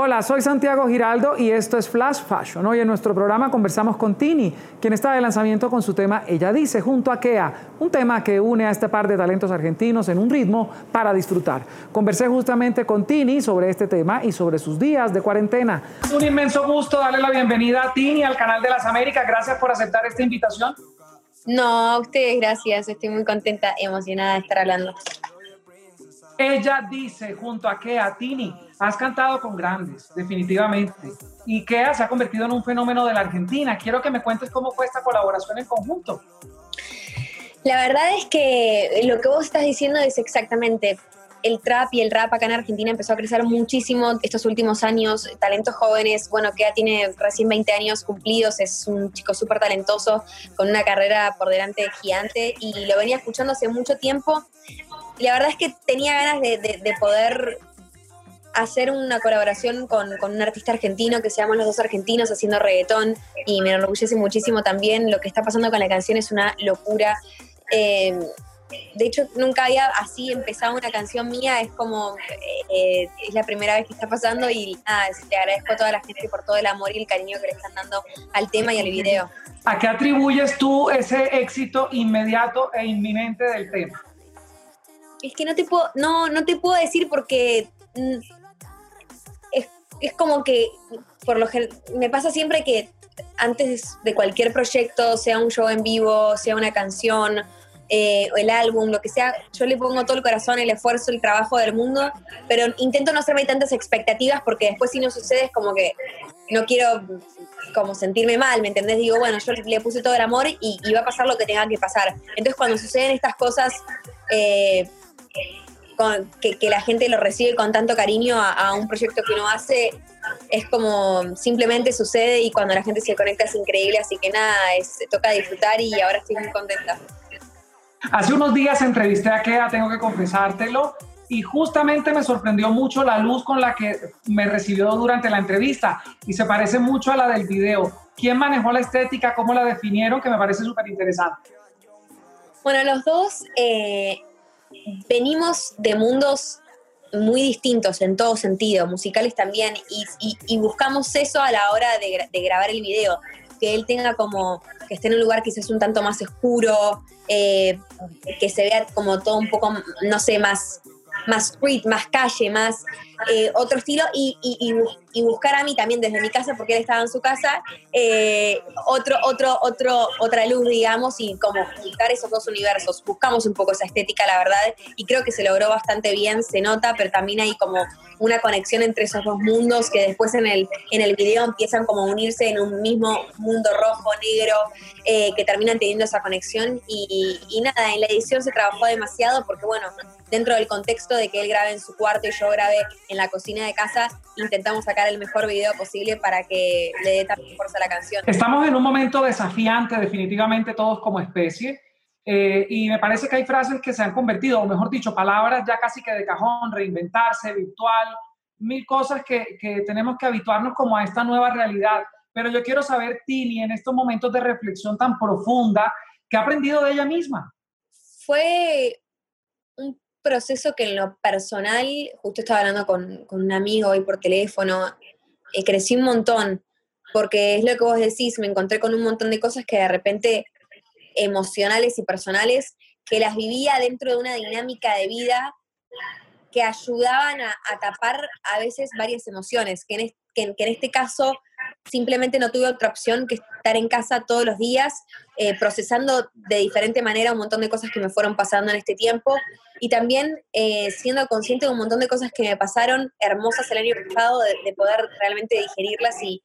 Hola, soy Santiago Giraldo y esto es Flash Fashion. Hoy en nuestro programa conversamos con Tini, quien está de lanzamiento con su tema Ella Dice, junto a Kea, un tema que une a este par de talentos argentinos en un ritmo para disfrutar. Conversé justamente con Tini sobre este tema y sobre sus días de cuarentena. Un inmenso gusto darle la bienvenida a Tini al canal de las Américas. Gracias por aceptar esta invitación. No, a ustedes gracias. Estoy muy contenta, emocionada de estar hablando. Ella dice junto a Kea, Tini, has cantado con grandes, definitivamente. Y Kea se ha convertido en un fenómeno de la Argentina. Quiero que me cuentes cómo fue esta colaboración en conjunto. La verdad es que lo que vos estás diciendo es exactamente. El trap y el rap acá en Argentina empezó a crecer muchísimo estos últimos años. Talentos jóvenes, bueno, Kea tiene recién 20 años cumplidos, es un chico súper talentoso, con una carrera por delante gigante y lo venía escuchando hace mucho tiempo la verdad es que tenía ganas de, poder hacer una colaboración con, un artista argentino que se llama Los Dos Argentinos haciendo reggaetón y me enorgullece muchísimo también. Lo que está pasando con la canción es una locura. Eh, de hecho, nunca había así empezado una canción mía, es como, eh, es la primera vez que está pasando y nada, te agradezco a toda la gente por todo el amor y el cariño que le están dando al tema y al video. ¿A qué atribuyes tú ese éxito inmediato e inminente del tema? Es que no te puedo, no, no te puedo decir porque mm, es, como que, por lo me pasa siempre que antes de cualquier proyecto, sea un show en vivo, sea una canción, eh, el álbum, lo que sea, yo le pongo todo el corazón, el esfuerzo, el trabajo del mundo, pero intento no hacerme tantas expectativas porque después si no sucede es como que no quiero como sentirme mal, ¿me entendés? Digo, bueno, yo le puse todo el amor y, va a pasar lo que tenga que pasar. Entonces cuando suceden estas cosas, eh, que, la gente lo recibe con tanto cariño a, un proyecto que uno hace, es como simplemente sucede y cuando la gente se conecta es increíble, así que nada, es, toca disfrutar y ahora estoy muy contenta. Hace unos días entrevisté a Kea, tengo que confesártelo, y justamente me sorprendió mucho la luz con la que me recibió durante la entrevista y se parece mucho a la del video. ¿Quién manejó la estética? ¿Cómo la definieron? Que me parece súper interesante. Bueno, los dos eh, venimos de mundos muy distintos en todo sentido, musicales también, y, buscamos eso a la hora de, grabar el video, que él tenga como, que esté en un lugar quizás un tanto más oscuro, eh, que se vea como todo un poco, no sé, más, más street, más calle, más eh, otro estilo y, buscar a mí también desde mi casa, porque él estaba en su casa, eh, otro, otro, otro, otra luz, digamos, y como juntar esos dos universos. Buscamos un poco esa estética, la verdad, y creo que se logró bastante bien, se nota, pero también hay como una conexión entre esos dos mundos que después en el, en el video empiezan como a unirse en un mismo mundo rojo, negro, eh, que terminan teniendo esa conexión. Y, y nada, en la edición se trabajó demasiado porque, bueno, dentro del contexto de que él grabe en su cuarto y yo grabe en la cocina de casa, intentamos sacar el mejor video posible para que le dé también fuerza a la canción. Estamos en un momento desafiante, definitivamente todos como especie. Eh, y me parece que hay frases que se han convertido, o mejor dicho, palabras ya casi que de cajón, reinventarse, virtual, mil cosas que, que tenemos que habituarnos como a esta nueva realidad. Pero yo quiero saber, Tini, en estos momentos de reflexión tan profunda, ¿qué ha aprendido de ella misma? Fue un proceso que en lo personal, justo estaba hablando con, un amigo hoy por teléfono, eh, crecí un montón, porque es lo que vos decís, me encontré con un montón de cosas que de repente emocionales y personales, que las vivía dentro de una dinámica de vida que ayudaban a, tapar a veces varias emociones, que en, que en este caso simplemente no tuve otra opción que estar en casa todos los días, eh, procesando de diferente manera un montón de cosas que me fueron pasando en este tiempo y también eh, siendo consciente de un montón de cosas que me pasaron hermosas el año pasado, de, poder realmente digerirlas y,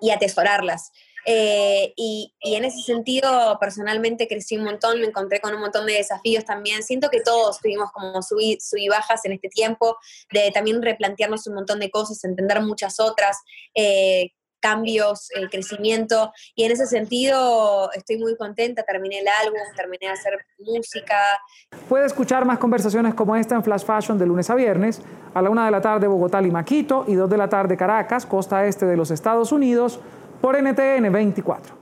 y atesorarlas. Eh, y, en ese sentido, personalmente crecí un montón, me encontré con un montón de desafíos también. Siento que todos tuvimos como sub y bajas en este tiempo, de también replantearnos un montón de cosas, entender muchas otras. Eh, cambios, el crecimiento y en ese sentido estoy muy contenta, terminé el álbum, terminé de hacer música. Puede escuchar más conversaciones como esta en Flash Fashion de lunes a viernes, a la una de la tarde Bogotá, y Maquito y dos de la tarde Caracas, costa este de los Estados Unidos por NTN 24.